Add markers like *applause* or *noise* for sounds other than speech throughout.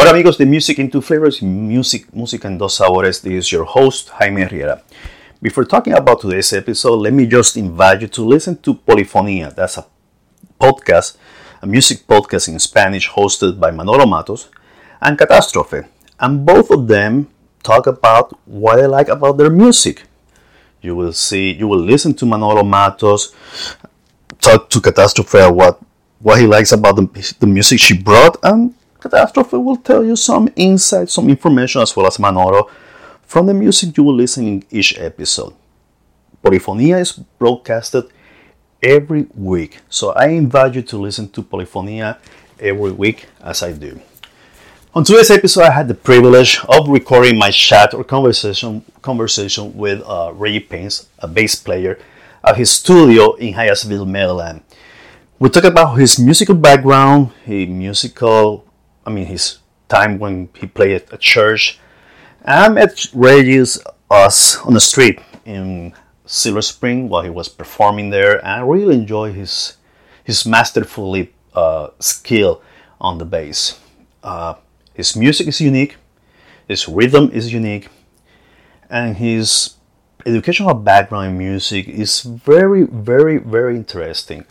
Hola amigos de Music in Two Flavors, Music, Music en Dos Sabores. This is your host, Jaime Riera. Before talking about today's episode, let me just invite you to listen to Polifonia. That's a podcast, a music podcast in Spanish hosted by Manolo Matos and Catastrophe. And both of them talk about what they like about their music. You will see, you will listen to Manolo Matos talk to Catastrophe what what he likes about the, the music she brought, and Catastrophe will tell you some insight, some information, as well as Manolo from the music you will listen in each episode. Polyphonia is broadcasted every week, so I invite you to listen to Polyphonia every week as I do. On today's episode, I had the privilege of recording my chat or conversation conversation with uh, Reggie Payne, a bass player, at his studio in Hyattsville, Maryland. We talked about his musical background, his musical, I mean, his time when he played at church. I met Reggie's us on the street in Silver Spring while he was performing there, and I really enjoy his his masterfully uh, skill on the bass. Uh, his music is unique, his rhythm is unique, and his educational background in music is very, very, very interesting.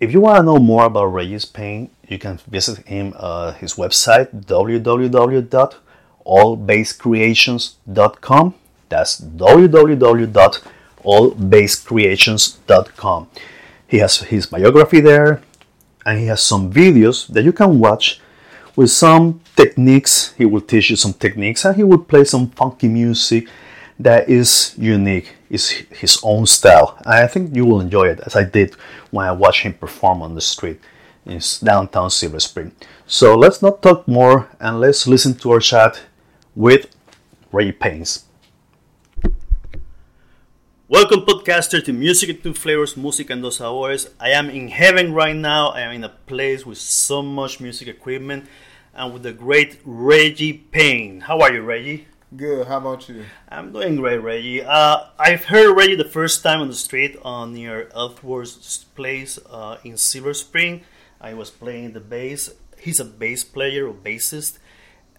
If you want to know more about Reggie Payne, you can visit him uh, his website www.allbasscreations.com. That's www.allbasscreations.com. He has his biography there, and he has some videos that you can watch with some techniques. He will teach you some techniques, and he will play some funky music that is unique, is his own style. And I think you will enjoy it, as I did when I watched him perform on the street in downtown Silver Spring. So let's not talk more and let's listen to our chat with Reggie Payne. Welcome, podcaster, to Music in Two Flavors, Music and Dos Sabores. I am in heaven right now. I am in a place with so much music equipment and with the great Reggie Payne. How are you, Reggie? Good. How about you? I'm doing great, Reggie. Uh, I've heard Reggie the first time on the street on near Ellsworth's place uh, in Silver Spring. I was playing the bass. He's a bass player or bassist,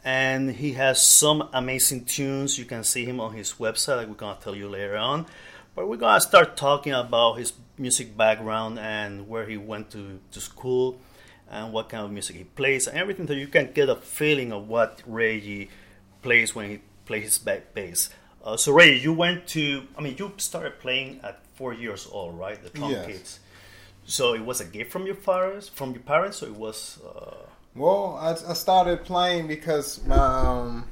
and he has some amazing tunes. You can see him on his website. Like we're gonna tell you later on. But we're gonna start talking about his music background and where he went to, to school and what kind of music he plays and everything so you can get a feeling of what Reggie plays when he plays his back bass. Uh, so Reggie, you went to I mean you started playing at four years old, right? The drum Yes. So it was a gift from your parents from your parents or it was uh, Well, I, I started playing because my, um,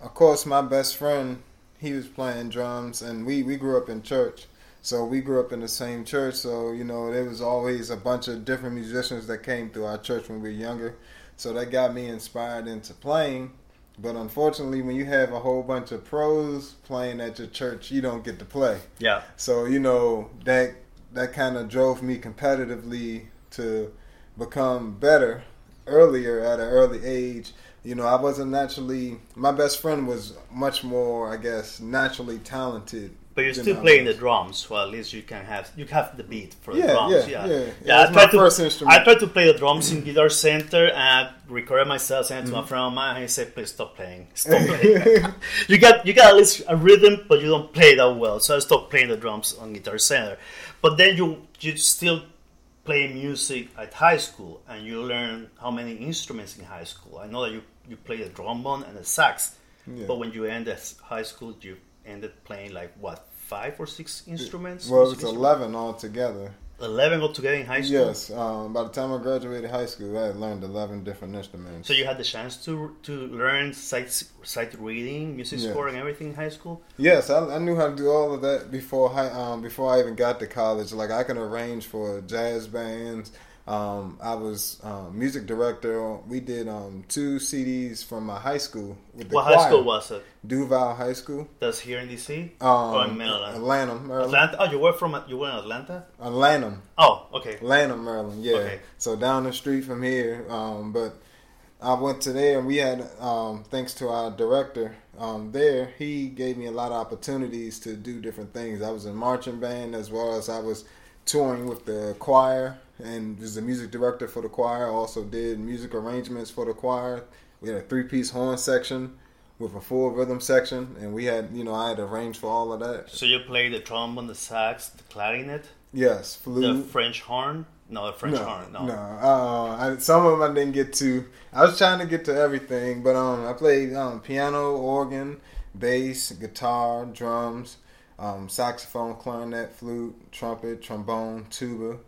of course, my best friend, he was playing drums, and we we grew up in church. So we grew up in the same church. So you know, there was always a bunch of different musicians that came through our church when we were younger. So that got me inspired into playing. But unfortunately, when you have a whole bunch of pros playing at your church, you don't get to play. yeah. So you know that that kind of drove me competitively to become better earlier at an early age. You know, I wasn't naturally. My best friend was much more, I guess, naturally talented. But you're still playing the drums, well at least you can have you have the beat for the Yeah, drums. yeah, Yeah, yeah. yeah. Was I my tried to. I tried to play the drums in Guitar Center and recorded myself, sent it Mm-hmm. to a friend of mine, and he said, "Please stop playing, *laughs* stop playing." you got you got at least a rhythm, but you don't play that well. So I stopped playing the drums on Guitar Center. But then you you still play music at high school, and you learn how many instruments in high school. I know that you you play the trombone and the sax, Yeah. but when you end ended high school, you ended playing like what five or six instruments? Well, it Music was instruments? eleven altogether. Eleven altogether in high school. Yes. Um, by the time I graduated high school, I had learned eleven different instruments. So you had the chance to to learn sight sight reading, music Yeah. scoring, everything in high school. Yes, I, I knew how to do all of that before high, um, before I even got to college. Like I can arrange for jazz bands. Um, I was um, music director. We did um, two CDs from my high school with the What choir. high school was it? DuVal High School, That's here in DC um, or in Maryland? Lanham, Maryland. Atlanta. Oh, you were from you were in Atlanta. Atlanta, Oh, okay. Lanham, Maryland. Yeah. Okay. So down the street from here. Um, but I went to there, and we had, um, thanks to our director um, there, he gave me a lot of opportunities to do different things. I was in marching band as well as I was touring with the choir and was the music director for the choir. Also did music arrangements for the choir. We had a three-piece horn section with a full rhythm section, and we had, you know, I had arranged for all of that. So you played the trombone, the sax, the clarinet, Yes, flute. the. French horn. No, the French no, horn. No. no. Uh, I, some of them I didn't get to. I was trying to get to everything, but um, I played um, piano, organ, bass, guitar, drums, um, saxophone, clarinet, flute, trumpet, trombone, tuba,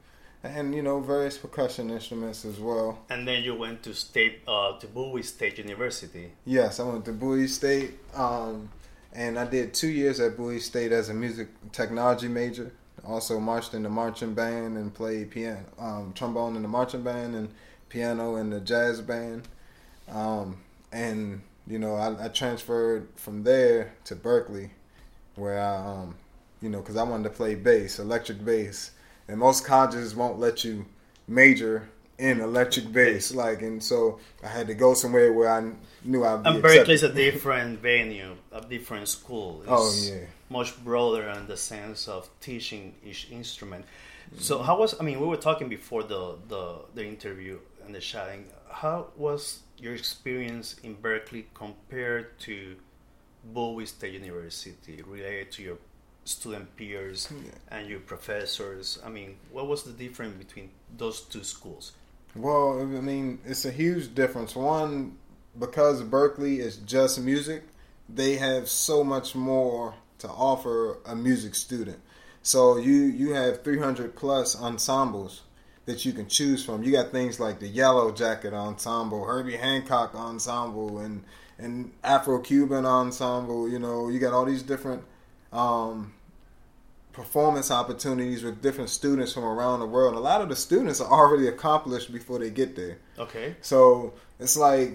and you know various percussion instruments as well. And then you went to state uh, to Bowie State University. Yes, I went to Bowie State, um, and I did two years at Bowie State as a music technology major. Also marched in the marching band and played piano, um, trombone in the marching band and piano in the jazz band. Um, and you know, I, I transferred from there to Berklee, where I, um, you know, because I wanted to play bass, electric bass, and most colleges won't let you major in electric bass. Like, and so I had to go somewhere where I knew I'd be And Berklee's a different venue, a different school. Oh, it's Oh, yeah. much broader in the sense of teaching each instrument. So how was? I mean, we were talking before the the, the interview and the chatting. How was your experience in Berkeley compared to Bowie State University, related to your student peers and your professors? I mean, what was the difference between those two schools? Well, I mean, it's a huge difference. One, because Berklee is just music, they have so much more to offer a music student. So you you have 300 plus ensembles that you can choose from. You got things like the Yellow Jacket Ensemble, Herbie Hancock Ensemble, and and Afro Cuban Ensemble. You know, you got all these different um, performance opportunities with different students from around the world. A lot of the students are already accomplished before they get there. Okay. So it's like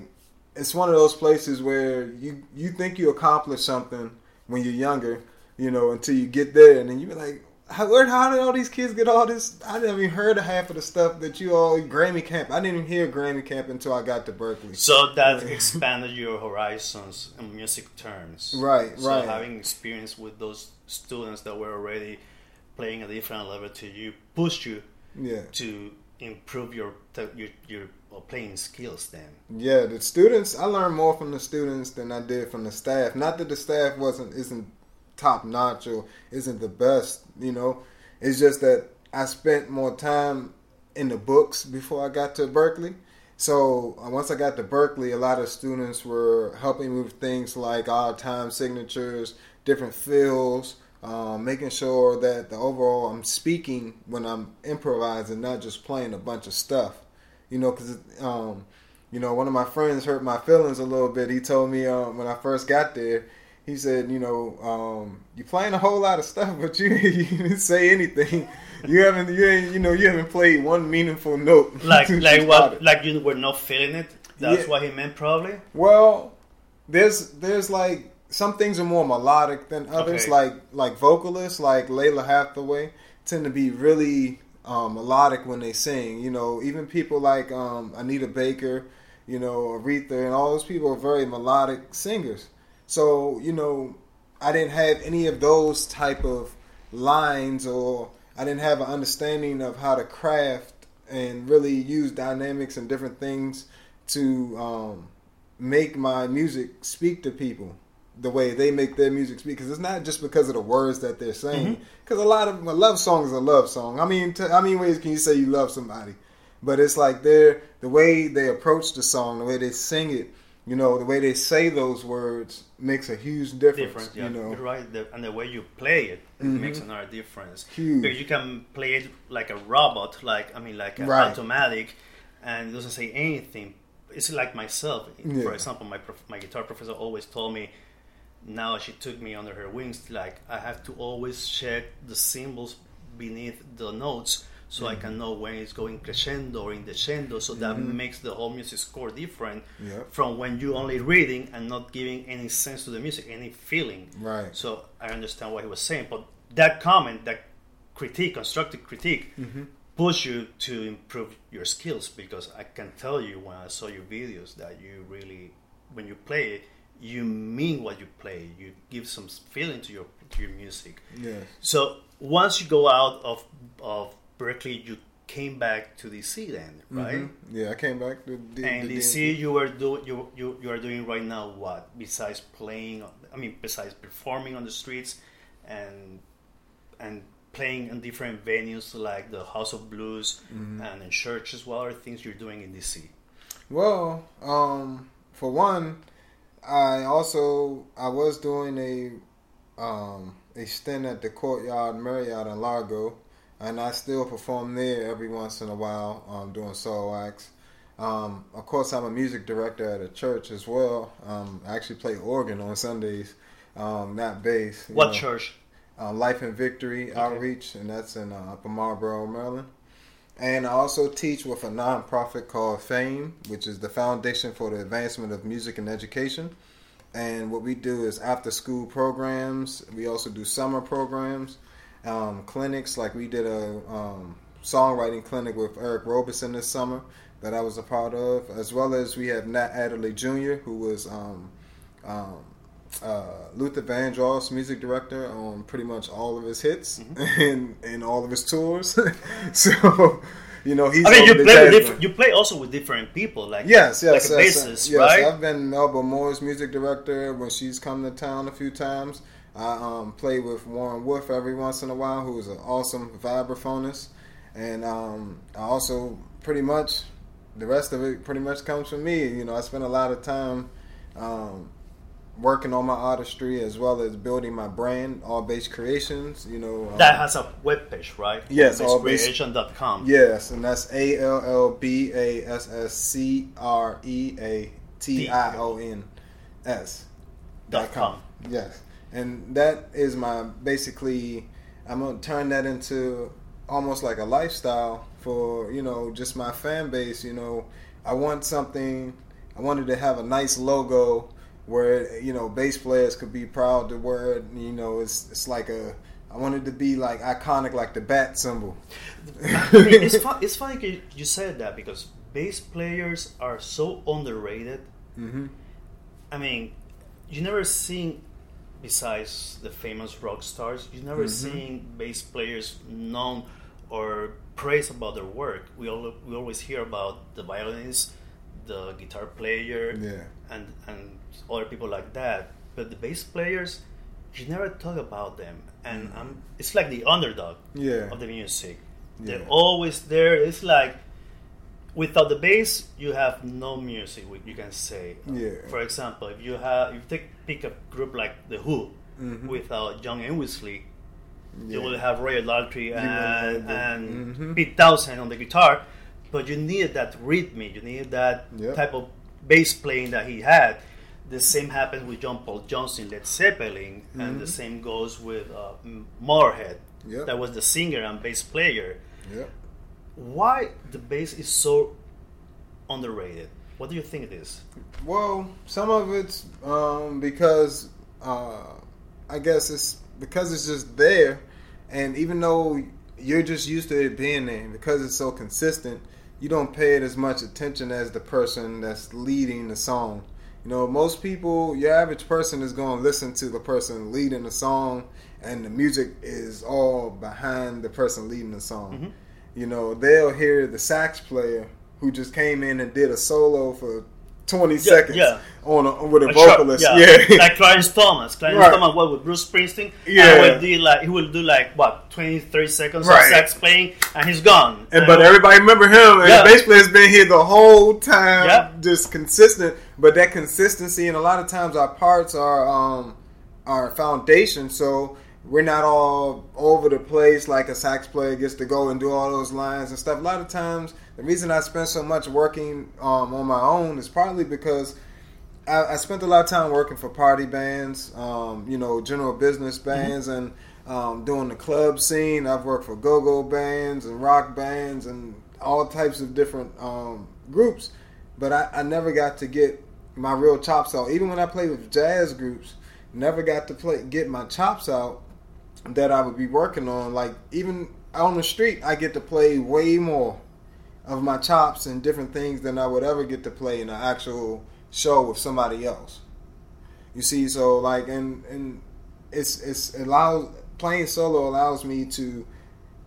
it's one of those places where you you think you accomplish something when you're younger, you know, until you get there, and then you be like, how, where, how did all these kids get all this? I didn't even heard of half of the stuff that you all Grammy Camp. I didn't even hear Grammy Camp until I got to Berklee. So that expanded your horizons in music terms. Right, so right. having experience with those students that were already playing at a different level to you pushed you Yeah. to improve your your, your playing skills. Then Yeah, the students. I learned more from the students than I did from the staff. Not that the staff wasn't isn't top notch or isn't the best. You know, it's just that I spent more time in the books before I got to Berklee. So uh, once I got to Berklee, a lot of students were helping me with things like odd time signatures, different fills, um, making sure that the overall I'm speaking when I'm improvising, not just playing a bunch of stuff. You know, because um, you know one of my friends hurt my feelings a little bit. He told me um, when I first got there, he said, you know, um, you playing a whole lot of stuff, but you, *laughs* you didn't say anything. You haven't, you ain't, you know, you haven't played one meaningful note. *laughs* like like you what like you were not feeling it. That's Yeah. what he meant probably. Well, there's there's like some things are more melodic than others. Okay. Like like vocalists, like Lalah Hathaway, tend to be really um, melodic when they sing. You know, even people like um, Anita Baker, you know, Aretha, and all those people are very melodic singers. So you know, I didn't have any of those type of lines, or I didn't have an understanding of how to craft and really use dynamics and different things to um, make my music speak to people the way they make their music speak. Because it's not just because of the words that they're saying. Because a lot of a love song is a love song. I mean, t- how many ways can you say you love somebody? But it's like they're the way they approach the song, the way they sing it. You know, the way they say those words makes a huge difference. Yeah, You know, Mm-hmm. you're right. The, and the way you play it, it makes another difference. Huge. Because you can play it like a robot, like I mean, like Right. automatic, and it doesn't say anything. It's like myself. Yeah. For example, my prof- my guitar professor always told me. Now she took me under her wings. Like I have to always check the symbols beneath the notes so I can mm-hmm. know when it's going crescendo or in descendo. So that mm-hmm. makes the whole music score different from when you only reading and not giving any sense to the music, any feeling. Right. So I understand what he was saying, but that comment, that critique, constructive critique, mm-hmm. push you to improve your skills because I can tell you when I saw your videos that you really, when you play it, you mean what you play. You give some feeling to your to your music. Yeah. So once you go out of of Berklee, you came back to DC then, right? Mhm. Yeah, I came back to D- And to DC, you were do you you you are doing right now what besides playing? I mean, besides performing on the streets and and playing in different venues like the House of Blues Mm-hmm. and in churches. What are things you're doing in DC? Well, um, for one, I also I was doing a um, a stint at the Courtyard Marriott in Largo, and I still perform there every once in a while, um, doing solo acts. Um, of course, I'm a music director at a church as well. Um, I actually play organ on Sundays, um, not bass. What know. church? uh, Life and Victory Outreach, and that's in uh, Upper Marlboro, Maryland. And I also teach with a nonprofit called FAME, which is the Foundation for the Advancement of Music and Education. And what we do is after school programs. We also do summer programs, um, clinics. Like we did a um, songwriting clinic with Eric Roberson this summer that I was a part of, as well as we have Nat Adderley Jr., who was um, um, uh, Luther Vandross, music director, on pretty much all of his hits Mm-hmm. *laughs* and and all of his tours. *laughs* so, you know, he's. I mean, you play with jazz you play also with different people, like Yes, yes, a yes, bassist, yes. right? I've been Melba Moore's music director when she's come to town a few times. I um, play with Warren Wolf every once in a while, who's an awesome vibraphonist, and um, I also pretty much the rest of it pretty much comes from me. You know, I spend a lot of time um, working on my artistry as well as building my brand, All Bass Creations. You know, um, that has a webpage, right? Yes, all base- basscreation.com. Yes, and that's A L L B A S S C R E A T I O N S Dot com. Yes, and that is my basically. I'm gonna turn that into almost like a lifestyle for you know just my fan base. You know, I want something. I wanted to have a nice logo where you know bass players could be proud to wear it. You know, it's it's like a. I wanted to be like iconic, like the bat symbol. I mean, it's, *laughs* fun, it's funny you- said that because bass players are so underrated. Mhm. I mean, you never seen, besides the famous rock stars, you never seen bass players known or praise about their work. We all we always hear about the violinist, the guitar player, Yeah. and and other people like that. But the bass players, you never talk about them, and um, it's like the underdog Yeah. of the music. Yeah. They're always there. It's like without the bass, you have no music. You can say. Yeah. For example, if you have, if you take pick a group like the Who, Mhm. without John Entwistle, you will have Roy Daltrey and, and Mhm. Pete Townshend on the guitar, but you need that rhythm. You need that Yep. type of bass playing that he had. The same happens with John Paul Johnson, Led Zeppelin, and the same goes with uh, Motorhead. Mm-hmm. Yep. That was the singer and bass player. Yep. Why the bass is so underrated? What do you think it is? Well, some of it's um, because uh, I guess it's because it's just there, and even though you're just used to it being there, because it's so consistent, you don't pay it as much attention as the person that's leading the song. You know, most people, your average person is going to listen to the person leading the song, and the music is all behind the person leading the song. You know, they'll hear the sax player who just came in and did a solo for 20 seconds yeah. on a, with a A vocalist. yeah. *laughs* like Clarence Thomas. Clarence Right. Thomas, what with Bruce Springsteen? Yeah. and will do like he will do like what 20, 30 seconds Right. of sax playing, and he's gone. And, but everybody remember him, and Yeah. the bass player's been here the whole time, Yeah. just consistent. But that consistency, and a lot of times our parts are um, our foundation, so we're not all over the place like a sax player gets to go and do all those lines and stuff. A lot of times, the reason I spend so much working um, on my own is partly because I, I spent a lot of time working for party bands, um, you know, general business bands, and um, doing the club scene. I've worked for go-go bands and rock bands and all types of different um, groups, but I, I never got to get my real chops out. Even when I played with jazz groups, never got to play get my chops out that I would be working on. Like even on the street, I get to play way more of my chops and different things than I would ever get to play in an actual show with somebody else. You see, so like and and it's it's it allows playing solo allows me to,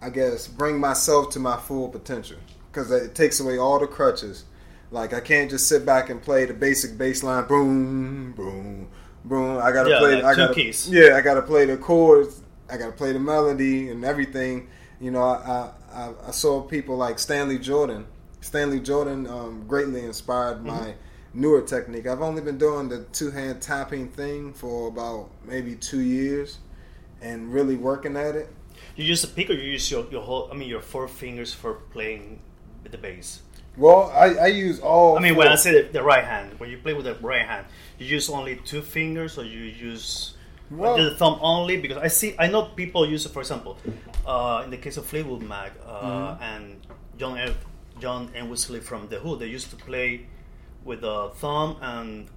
I guess, bring myself to my full potential because it takes away all the crutches. Like I can't just sit back and play the basic bass line, boom, boom, boom. I gotta Yeah, play. I gotta, keys. yeah, I gotta play the chords. I gotta play the melody and everything. You know, I I, I saw people like Stanley Jordan. Stanley Jordan um, greatly inspired Mm-hmm. my newer technique. I've only been doing the two hand tapping thing for about maybe two years, and really working at it. You use a pick or you use your, your whole, I mean, your four fingers for playing the bass? Well, I, I use all. I mean, when. I say the, the right hand, when you play with the right hand, you use only two fingers or you use Well- the thumb only? Because I see, I know people use it, for example, uh, in the case of Fleetwood Mac uh, Mm-hmm. and John F, John Entwistle from The Who, they used to play with the thumb and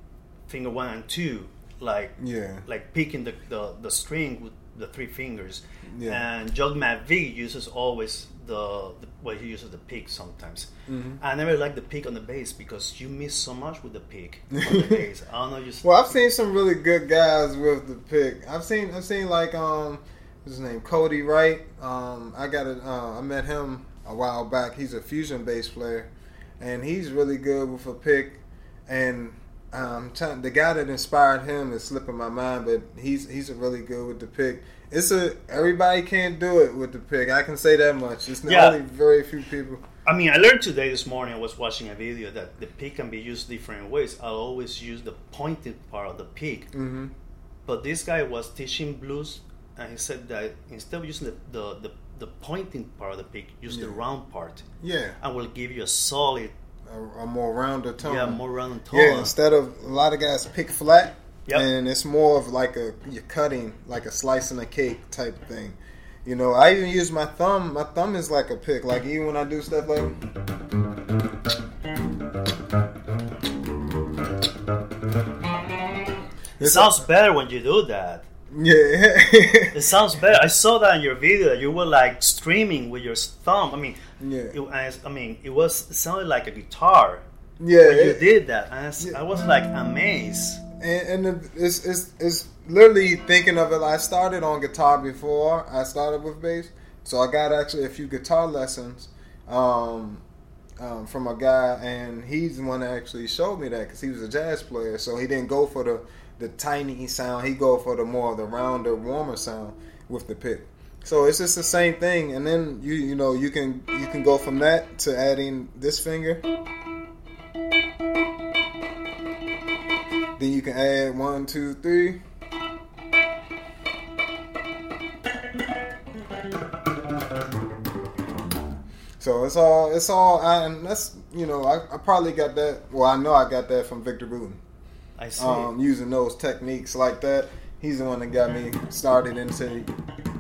finger one and two, like Yeah. like picking the, the, the string with the three fingers. Yeah. And John McVie uses always the, the well he uses the pick sometimes. Mm-hmm. I never like the pick on the bass because you miss so much with the pick on the *laughs* bass. I don't know just Well, I've seen some really good guys with the pick. I've seen I've seen like um what's his name Cody Wright. Um, I got a uh, I met him a while back. He's a fusion bass player, and he's really good with a pick. And um, trying, the guy that inspired him is slipping my mind, but he's he's really good with the pick. It's a everybody can't do it with the pick. I can say that much. It's Yeah. only very few people. I mean, I learned today this morning. I was watching a video that the pick can be used different ways. I always use the pointed part of the pick, hmm but this guy was teaching blues, and he said that instead of using the the, the, the pointing part of the pick, use the round part, Yeah, and will give you a solid, a, a more rounder tone. yeah, more round tone. Yeah, instead of a lot of guys pick flat, Yep. and it's more of like a you're cutting, like a slicing a cake type thing. You know, I even use my thumb. My thumb is like a pick. Like even when I do stuff like, It sounds better when you do that. yeah, It sounds better. I saw that in your video. You were like streaming with your thumb. I mean, Yeah. it, I, I mean, it was it sounded like a guitar yeah. when you did that. And I s- Yeah. I was like amazed. And, and it's, it's it's literally thinking of it. I started on guitar before I started with bass, so I got actually a few guitar lessons um, um, from a guy, and he's the one that actually showed me that because he was a jazz player. So he didn't go for the the tiny sound; he go for the more of the rounder, warmer sound with the pick. So it's just the same thing, and then you you know you can you can go from that to adding this finger. Then you can add one, two, three. So it's all it's all I, and that's you know I, I probably got that well I know I got that from Victor Wooten I see. um, using those techniques like that he's the one that got me started into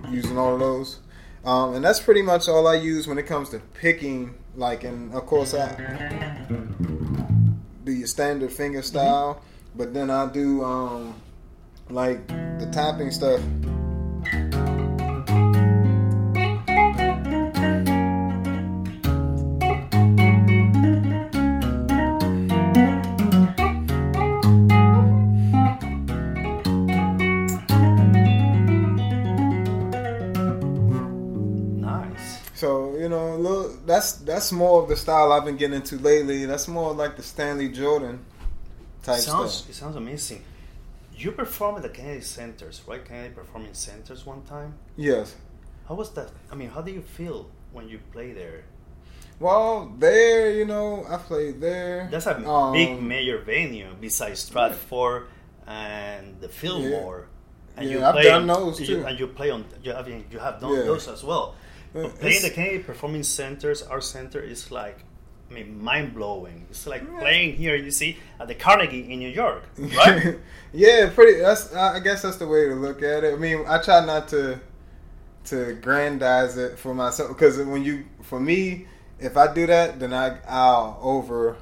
using all of those um, and that's pretty much all I use when it comes to picking like and of course I do your standard finger style but then I do um, like the tapping stuff nice. So you know, that's that's more of the style I've been getting into lately. That's more like the Stanley Jordan type sounds stuff. it sounds amazing. You performed at the Kennedy Centers, right? Kennedy Performing Centers one time. Yes. How was that? I mean, how do you feel when you play there? Well, there, you know, I played there. That's a Um, big major venue besides Strathmore and the Fillmore. And Yeah, I've done those you, too. And you play on. You, I mean, you have done Yeah. those as well. Uh, But playing it's- the Kennedy Performing Centers, our center is like, I mean, mind blowing. It's like Yeah. playing here. You see at the Carnegie in New York, right? *laughs* yeah, pretty. That's I I guess that's the way to look at it. I mean, I try not to to grandize it for myself because when you for me if I do that then I I'll over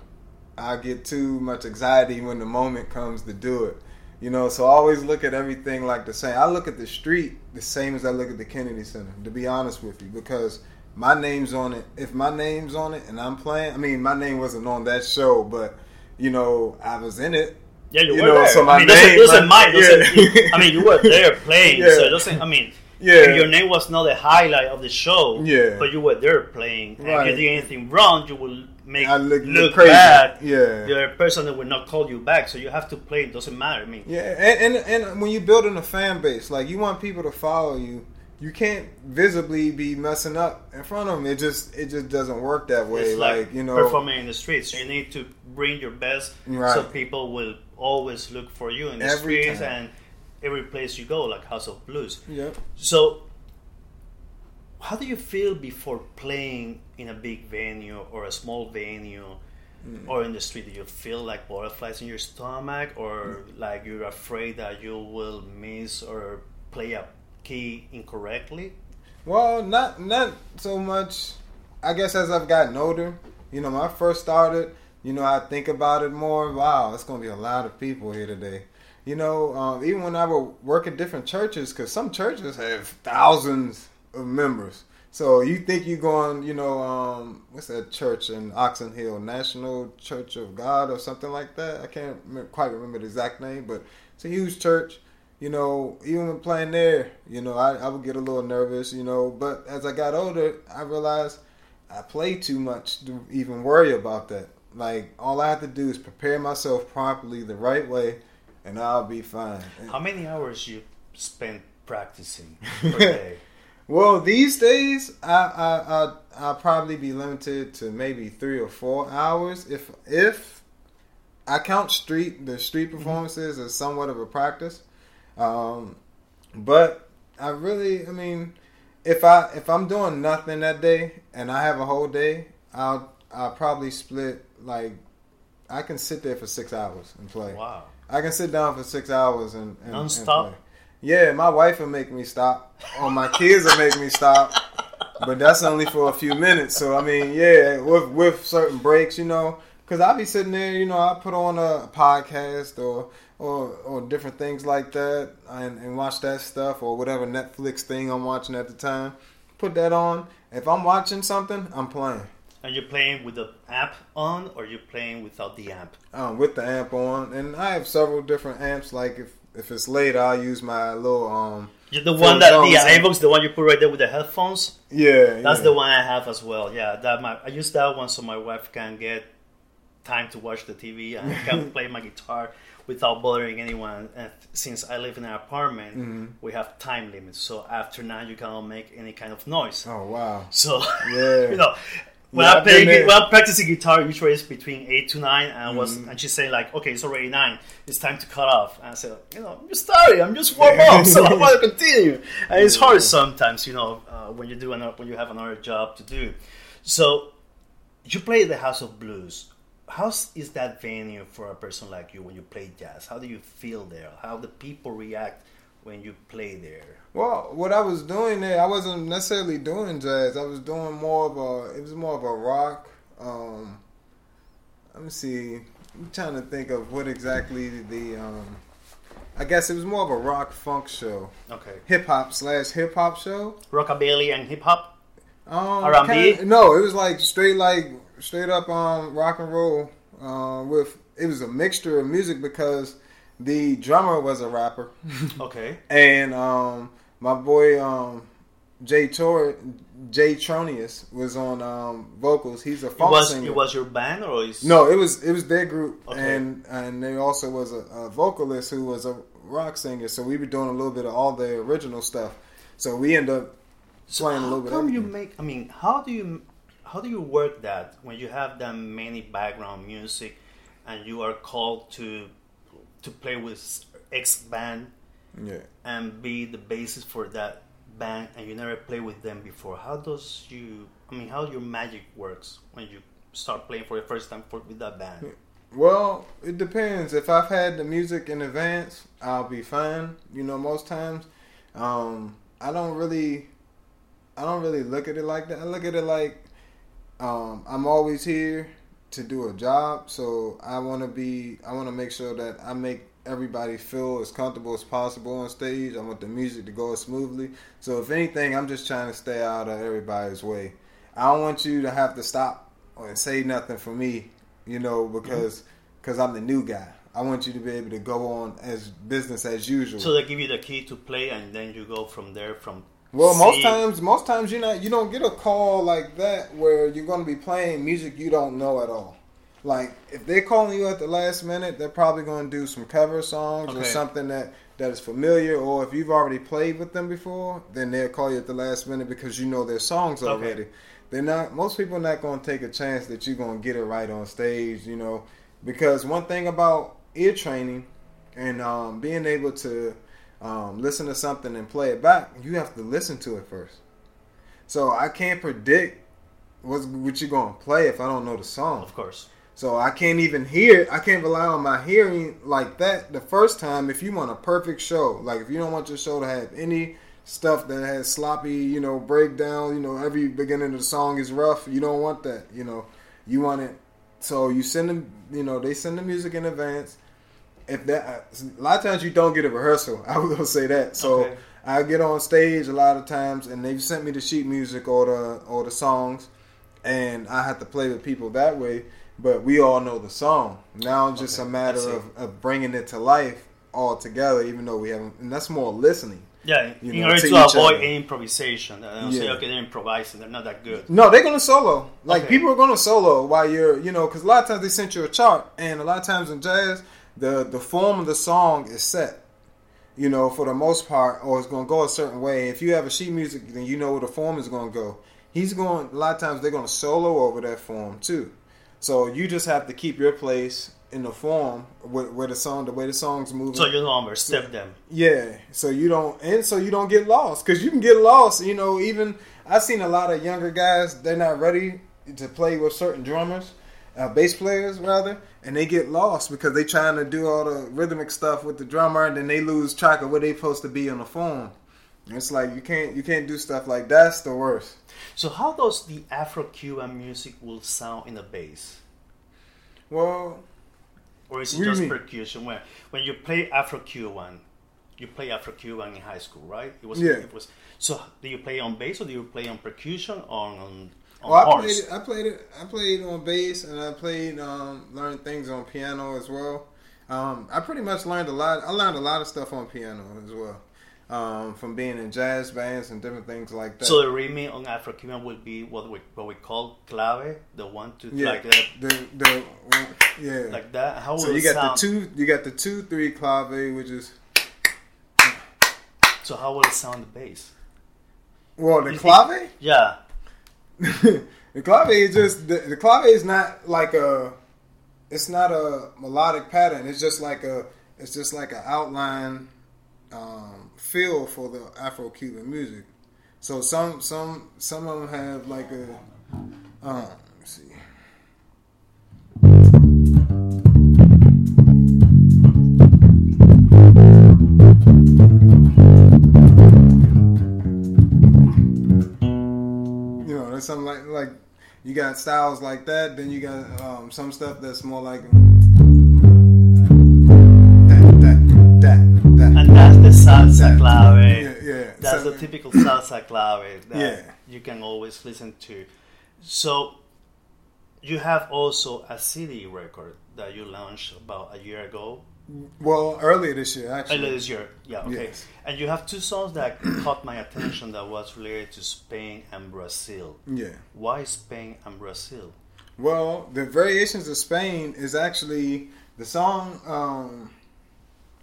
I get too much anxiety when the moment comes to do it. You know, so I always look at everything like the same. I look at the street the same as I look at the Kennedy Center, to be honest with you, because my name's on it. If my name's on it and I'm playing, I mean, my name wasn't on that show, but you know, I was in it. Yeah, you, You were know, there. so my I mean, name- my- mind. Doesn't, yeah. I mean, you were there *laughs* playing, Yeah. so doesn't. I mean, Yeah. your name was not the highlight of the show. Yeah. but you were there playing. And Right. if you did anything wrong, you will make I look, look, crazy. bad. Yeah. The other person that will not call you back, so you have to play. It doesn't matter. I mean, Yeah, and, and and when you're building a fan base, like you want people to follow you, you can't visibly be messing up in front of them. It just it just doesn't work that way. Like, like, you know, performing in the streets. You need to bring your best, Right. so people will always look for you in the Every streets time. and every place you go, like House of Blues. Yep. So, how do you feel before playing in a big venue or a small venue Mm. or in the street? Do you feel like butterflies in your stomach or like you're afraid that you will miss or play a key incorrectly? Well, not not so much. I guess as I've gotten older, you know, when I first started, you know, I think about it more. Wow, it's gonna be a lot of people here today. You know, um, even when I would work at different churches, because some churches have thousands of members. So you think you're going, you know, um, what's that church in Oxon Hill, National Church of God or something like that? I can't quite remember the exact name, but it's a huge church you know, even when playing there, you know, I, I would get a little nervous, you know. But as I got older, I realized I play too much to even worry about that. Like, all I have to do is prepare myself properly the right way, and I'll be fine. How many hours you spend practicing *laughs* per day? Well, these days, I, I, I, I'll probably be limited to maybe three or four hours. If, if I count street, the street mm-hmm. performances as somewhat of a practice. Um, but I really, I mean, if I if I'm doing nothing that day and I have a whole day, I'll I'll probably split like I can sit there for six hours and play. Wow. I can sit down for six hours and, and and Non-stop? play. Yeah, my wife will make me stop, or my kids will make me stop. But that's only for a few minutes. So I mean, yeah, with with certain breaks, you know, because I'll be sitting there, you know, I put on a podcast or or or different things like that, and, and watch that stuff or whatever Netflix thing I'm watching at the time. Put that on. If I'm watching something, I'm playing. Are you playing with the app on or you playing without the amp? um, with the amp on, and I have several different amps. Like if if it's late, I'll use my little um. You- The one that the. a Vox, the one you put right there with the headphones. Yeah, That's yeah. the one I have as well. Yeah, that my I use that one so my wife can get time to watch the TV and I can *laughs* play my guitar without bothering anyone. And since I live in an apartment, Mm-hmm. we have time limits. So after nine, you cannot make any kind of noise. Oh wow. So Yeah. *laughs* you know. When Yeah, I'm playing, there. when practicing guitar, usually it's between eight to nine, and I was, Mm-hmm. and she's saying like, "Okay, it's already nine. It's time to cut off." And I said, "You know, I'm just starting. I'm just warm up, so I want to continue." And it's hard sometimes, you know, uh, when you do another, when you have another job to do. So, you play the House of Blues. How is that venue for a person like you when you play jazz? How do you feel there? How the people react when you play there? Well, what I was doing there, I wasn't necessarily doing jazz. I was doing more of a. It was more of a rock. Um, let me see. I'm trying to think of what exactly the. Um, I guess it was more of a rock funk show, Okay, hip hop slash hip hop show. rockabilly and hip hop. Um, R&B? kinda- no, it was like straight like straight up um rock and roll. Uh, with it was a mixture of music because the drummer was a rapper. *laughs* Okay. And um, my boy um, Jay Tor Jay Tronius was on um, vocals. He's a It was singer. it was your band or is no, it was it was their group, Okay. and and there also was a, a vocalist who was a rock singer. So we were doing a little bit of all the original stuff. So we end up playing a little how bit. come of you make? I mean, how do you how do you work that when you have that many background music and you are called to to play with X band yeah. and be the basis for that band and you never play with them before? How does you? I mean, how your magic works when you start playing for the first time for, with that band? Well, it depends. If I've had the music in advance, I'll be fine. You know, most times, um, I don't really I don't really look at it like that. I look at it like um, I'm always here to do a job, so I want to be. I want to make sure that I make everybody feel as comfortable as possible on stage. I want the music to go smoothly. So if anything, I'm just trying to stay out of everybody's way. I don't want you to have to stop and say nothing for me, you know, because because I'm the new guy. I want you to be able to go on as business as usual. So they give you the key to play, and then you go from there. From well, most times, most times you not you don't get a call like that where you're going to be playing music you don't know at all. Like if they're calling you at the last minute, they're probably going to do some cover songs or something that that is familiar. Or if you've already played with them before, then they'll call you at the last minute because you know their songs Okay. already. They're not. Most people are not going to take a chance that you're going to get it right on stage. You know, because one thing about ear training and um, being able to um, listen to something and play it back, you have to listen to it first. So I can't predict what's, what you're going to play if I don't know the song. of course. So I can't even hear. I can't rely on my hearing like that the first time. If you want a perfect show, like if you don't want your show to have any stuff that has sloppy, you know, breakdown, you know, every beginning of the song is rough. You don't want that. You know, you want it. So you send them. You know, they send the music in advance. If that a lot of times you don't get a rehearsal. *laughs* I will say that. So Okay. I get on stage a lot of times, and they've sent me the sheet music or the or the songs, and I have to play with people that way. But we all know the song. Now it's just Okay, a matter of, of bringing it to life all together, even though we haven't. And that's more listening. Yeah, You in know, order to to avoid other. improvisation. I don't say, okay, they're improvising, they're not that good. No, they're gonna solo. Like Okay. people are gonna solo while you're, you know, because a lot of times they sent you a chart, and a lot of times in jazz, the the form of the song is set. You know, for the most part, or it's gonna go a certain way. If you have a sheet music, then you know where the form is gonna go. He's going. A lot of times they're gonna solo over that form too. So you just have to keep your place in the form where, where the song, the way the song's moving. So you don't overstep them. Yeah, so you don't, and so you don't get lost because you can get lost. You know, even I've seen a lot of younger guys; they're not ready to play with certain drummers, uh, bass players rather, and they get lost because they trying to do all the rhythmic stuff with the drummer, and then they lose track of where they supposed to be on the phone. And It's like you can't you can't do stuff like that's the worst. So how does the Afro-Cuban music will sound in the bass? Well, Or is it What do you just mean? percussion? When when you play Afro-Cuban, you play Afro-Cuban in high school, right? It was Yeah. it was so do you play on bass or do you play on percussion or on well, I played it. I played it. I played on bass, and I played um, learned things on piano as well. Um, I pretty much learned a lot. I learned a lot of stuff on piano as well, um, from being in jazz bands and different things like that. So the rhythm on Afro-Cuban would be what we what we call clave, the one two yeah, like that, the the yeah. like that. How so you it got sound? the two. You got the two three clave, which is So how will it sound the bass? well the clave. Yeah. The clave is just the, the clave is not like a it's not a melodic pattern. It's just like a it's just like an outline um, feel for the afro-cuban music. So some some some of them have like a um, let me see you know, there's something like like you got styles like that. Then you got um, some stuff that's more like that, that, that, that. And that's the salsa clave. Yeah, yeah. That's So- the typical salsa clave that Yeah. you can always listen to. So you have also a CD record that you launched about a year ago. Well, earlier this year, actually. Earlier this year, yeah, okay. Yes. And you have two songs that *coughs* caught my attention that was related to Spain and Brazil. Yeah. Why Spain and Brazil? Well, the variations of Spain is actually the song um,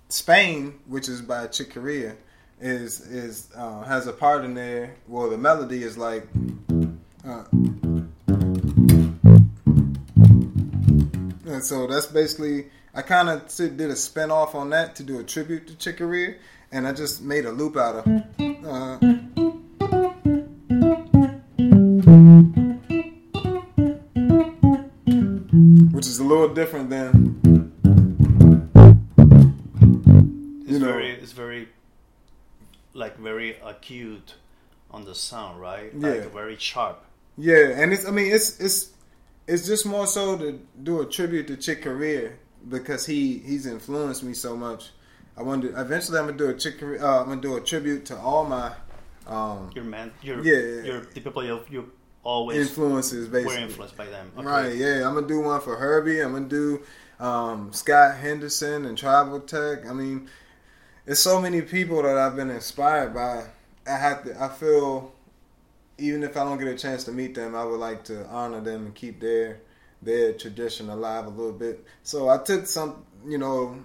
Spain, which is by Chick Corea, is is uh, has a part in there. Well, the melody is like. Uh, and so that's basically I kind of did a spin off on that to do a tribute to Chick Corea, and I just made a loop out of. Uh, which is a little different than It's know. very, it's very, like very acute on the sound, right? Yeah. Like very sharp. Yeah, and it's I mean it's it's it's just more so to do a tribute to Chick Corea because he he's influenced me so much. I wanted to, eventually I'm gonna do a chick, uh, I'm gonna do a tribute to all my um, Your man, your Yeah. your the people you you always influences were basically. influenced by them. Okay. Right, yeah. I'm gonna do one for Herbie. I'm gonna do um, Scott Henderson and Tribal Tech. I mean, there's so many people that I've been inspired by. I have to. I feel even if I don't get a chance to meet them, I would like to honor them and keep their their tradition alive a little bit. So I took some, you know,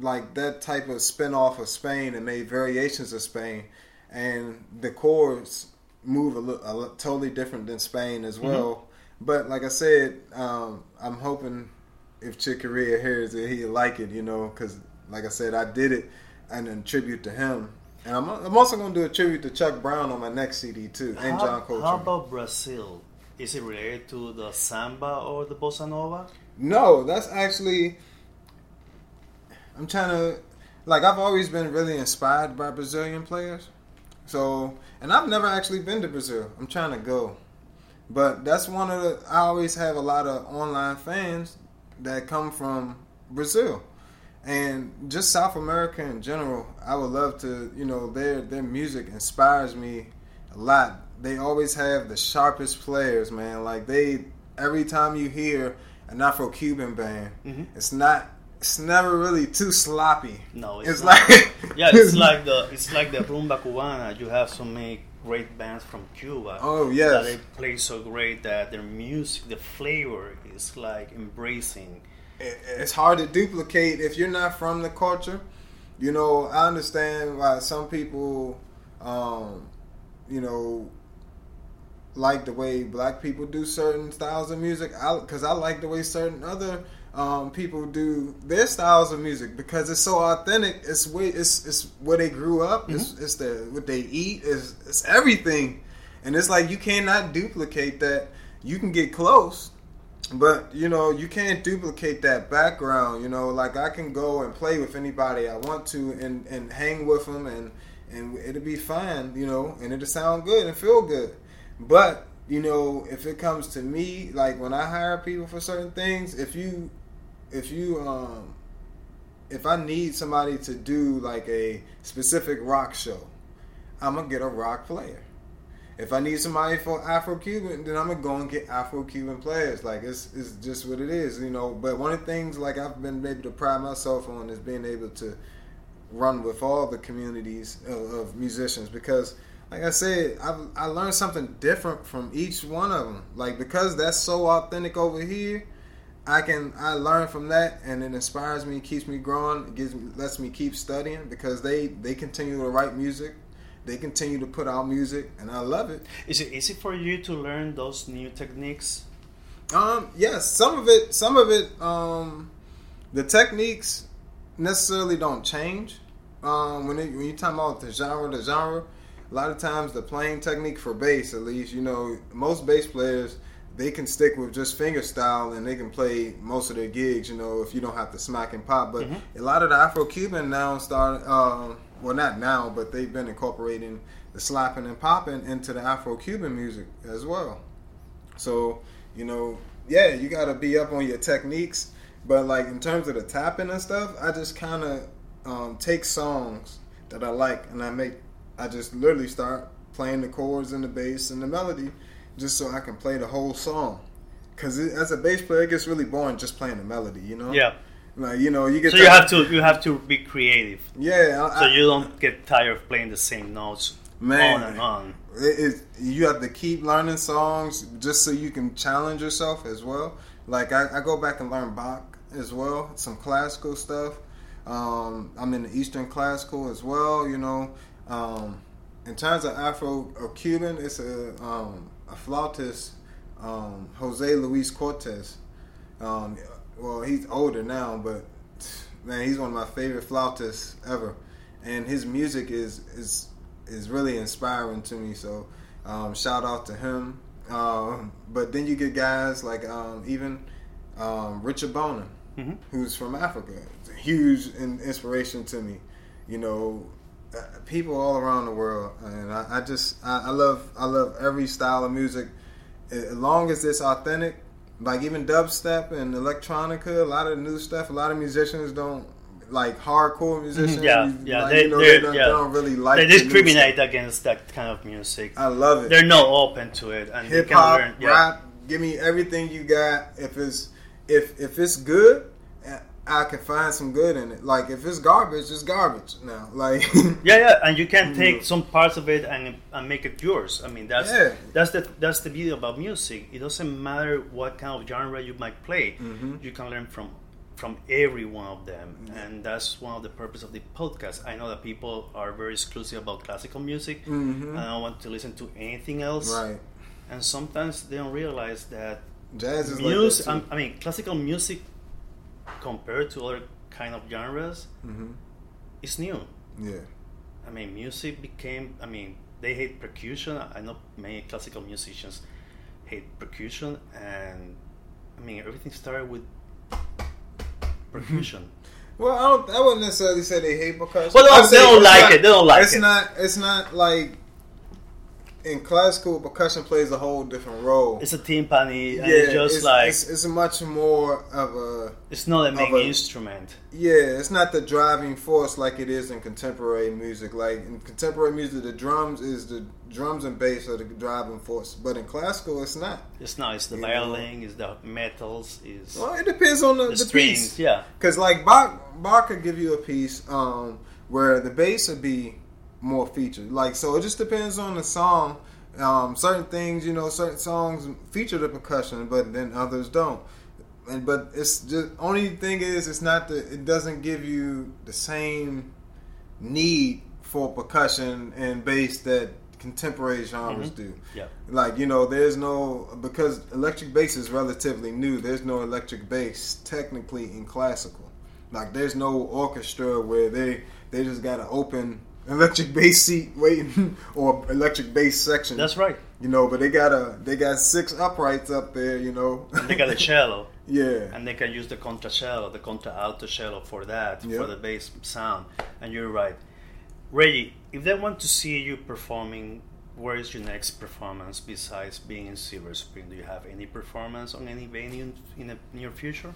like that type of spin off of Spain and made variations of Spain, and the chords move a, li- a totally different than Spain as well. But like I said, um, I'm hoping if Chick Corea hears it, he'll like it, you know, because like I said, I did it and in tribute to him. And I'm, I'm also going to do a tribute to Chuck Brown on my next CD too, and How, John Coltrane. how about Brazil? Is it related to the samba or the bossa nova? No, that's actually. I'm trying to, like, I've always been really inspired by Brazilian players. So, and I've never actually been to Brazil. I'm trying to go, but that's one of the. I always have a lot of online fans that come from Brazil, and just South America in general. I would love to, you know, their their music inspires me a lot. They always have the sharpest players, man. Like they, every time you hear an Afro-Cuban band, it's not. It's never really too sloppy. No, it's it's like *laughs* Yeah, it's like the *laughs* it's like the rumba cubana. You have so many great bands from Cuba. Oh, yes. that they play so great that their music, the flavor is like embracing. it- it's hard to duplicate if you're not from the culture. You know, I understand why some people, um, you know, like the way black people do certain styles of music. Because I like the way certain other um, people do their styles of music because it's so authentic. It's way it's it's where they grew up. It's it's the what they eat. It's it's everything, and it's like you cannot duplicate that. You can get close, but you know you can't duplicate that background you know like i can go and play with anybody i want to and and hang with them and and it'll be fine you know and it'll sound good and feel good but you know if it comes to me like when i hire people for certain things if you if you um if i need somebody to do like a specific rock show i'm gonna get a rock player if I need somebody for Afro Cuban, then I'm gonna go and get Afro Cuban players. Like it's it's just what it is, you know. But one of the things like I've been able to pride myself on is being able to run with all the communities of, of musicians because, like I said, I've I learned something different from each one of them. Like because that's so authentic over here. I can I learn from that and it inspires me, keeps me growing, it gives me lets me keep studying because they they continue to write music, they continue to put out music, and I love it. Is it easy for you to learn those new techniques? Um, yes, some of it, some of it, um, the techniques necessarily don't change. Um, when it, when you talk about the genre, the genre, a lot of times the playing technique for bass, at least, you know, most bass players they can stick with just finger style and they can play most of their gigs. You know, if you don't have to smack and pop. But a lot of the Afro Cuban now start, um, well, not now, but they've been incorporating the slapping and popping into the Afro Cuban music as well. So, you know, yeah, you got to be up on your techniques. But like in terms of the tapping and stuff, I just kind of um, take songs that I like and I make. I just literally start playing the chords and the bass and the melody, just so I can play the whole song. Because as a bass player, it gets really boring just playing the melody. You know? Yeah. Like you know, you get So you have to you have to be creative, Yeah. I, so you don't get tired of playing the same notes Man. on and on. it, it, you have to keep learning songs just so you can challenge yourself as well. Like I, I go back and learn Bach as well, some classical stuff. Um, I'm in the Eastern classical as well. You know, um, in terms of Afro or Cuban, it's a um, a flautist, um, José Luis Cortés. Um, well, he's older now, but man, he's one of my favorite flautists ever, and his music is is is really inspiring to me. So, um, shout out to him. Um, but then you get guys like um, even um, Richard Bona, who's from Africa. It's a huge in- inspiration to me. You know, people all around the world, and I, I just I, I love I love every style of music, as long as it's authentic. Like even dubstep and electronica, a lot of new stuff. A lot of musicians don't like hardcore mm-hmm. musicians. Yeah, you- yeah, like, they, you know, they, they, don't, yeah. they don't really like They discriminate stuff. against that kind of music. I love it. They're not open to it, and hip hop. Yeah. rap. Give me everything you got. If it's if if it's good, I can find some good in it. Like if it's garbage, it's garbage now. *laughs* Like Yeah, yeah, and you can *laughs* take some parts of it and, and make it yours. I mean, that's Yeah. that's the that's the beauty about music. It doesn't matter what kind of genre you might play. Mm-hmm. You can learn from from every one of them, and that's one of the purpose of the podcast. I know that people are very exclusive about classical music, and I don't want to listen to anything else. Mm-hmm. right, And sometimes they don't realize that jazz is music. like I mean, classical music compared to other kind of genres Mm-hmm. is new. yeah, I mean, music became. I mean, they hate percussion. I know many classical musicians hate percussion, and I mean, everything started with percussion. *laughs* Well, I don't. I wouldn't necessarily say they hate percussion. Well, don't- they don't like not- it. They don't like it's it. not. It's not like in classical percussion plays a whole different role. it's a timpani, and it's just it's, like it's, it's, much more of a It's not a main a- instrument. yeah. It's not the driving force like it is in contemporary music. Like in contemporary music, the drums is the drums and bass are the driving force, but in classical, it's not. It's not. It's the You know. It's the metals. Is Well, it depends on the, the, the, strings. piece. Yeah. Because like Bach, Bach could give you a piece um, where the bass would be more featured. Like so, it just depends on the song. Um, certain things, you know, certain songs feature the percussion, but then others don't. And but it's just only thing is it's not the it doesn't give you the same need for percussion and bass that contemporary genres Mhm. do. Yeah. Like you know, there's no because electric bass is relatively new. There's no electric bass technically in classical. Like there's no orchestra where they they just got an open electric bass seat waiting *laughs* or electric bass section. That's right. You know, but they got a they got six uprights up there. You know. And they got a cello. *laughs* yeah. and they can use the contracello, the contra alto cello for that, Yeah. for the bass sound. And you're right, Reggie. If they want to see you performing, where is your next performance besides being in Silver Spring? Do you have any performance on any venue in the near future?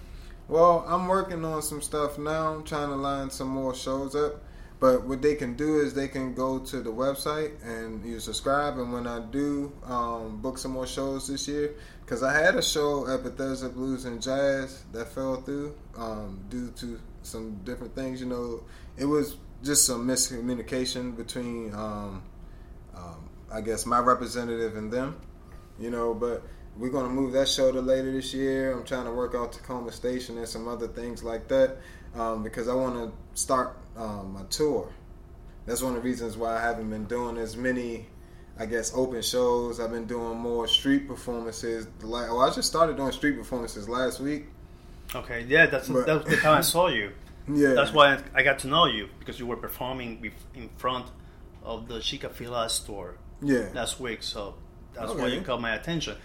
Well, I'm working on some stuff now. I'm trying to line some more shows up. But what they can do is they can go to the website and you subscribe. And when I do um, book some more shows this year, because I had a show at Bethesda Blues and Jazz that fell through um, due to some different things. You know, it was just some miscommunication between, um, um, I guess, my representative and them. You know, but we're gonna move that show to later this year. I'm trying to work out Takoma Station and some other things like that um, because I want to start um, my tour. That's one of the reasons why I haven't been doing as many, I guess, open shows. I've been doing more street performances. Like, oh, I just started doing street performances last week. Okay, yeah, that's But- that's the time I saw you. *laughs* Yeah, That's why I got to know you because you were performing in front of the Chick-fil-A store Yeah, last week. So that's why you caught my attention.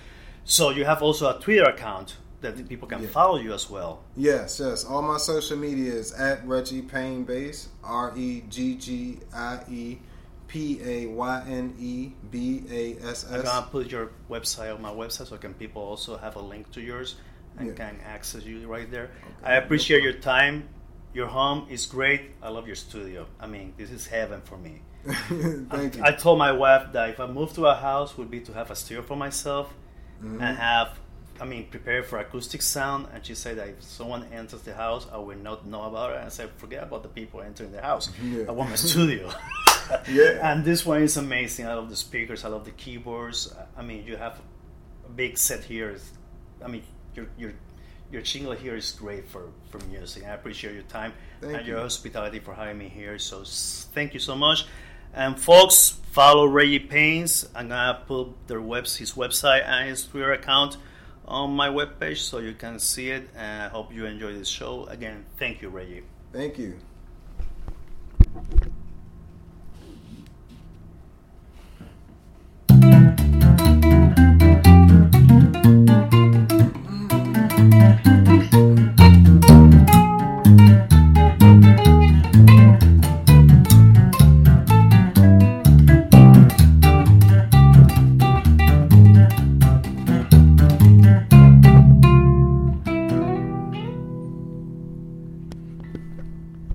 So you have also a Twitter account that people can Yeah. follow you as well. Yes, yes. All my social media is at Reggie Payne Bass. R E G G I E P A Y N E B A S S. I'm gonna put your website on my website so can people also have a link to yours and Yeah. can access you right there. I appreciate your time. Your home is great. I love your studio. I mean, this is heaven for me. *laughs* Thank you. I told my wife that if I move to a house, would be to have a studio for myself Mm-hmm. and have, I mean, prepare for acoustic sound. And she said that if someone enters the house, I will not know about it. And I said, forget about the people entering the house. Yeah. I want my studio. *laughs* Yeah. And this one is amazing. I love the speakers. I love the keyboards. I mean, you have a big set here. I mean, your your your jingle here is great for for music. I appreciate your time Thank and you. your hospitality for having me here. So thank you so much. And folks, follow Reggie Paynes. I'm gonna put their webs his website and his Twitter account on my webpage so you can see it. And I hope you enjoy this show. Again, thank you, Reggie. Thank you.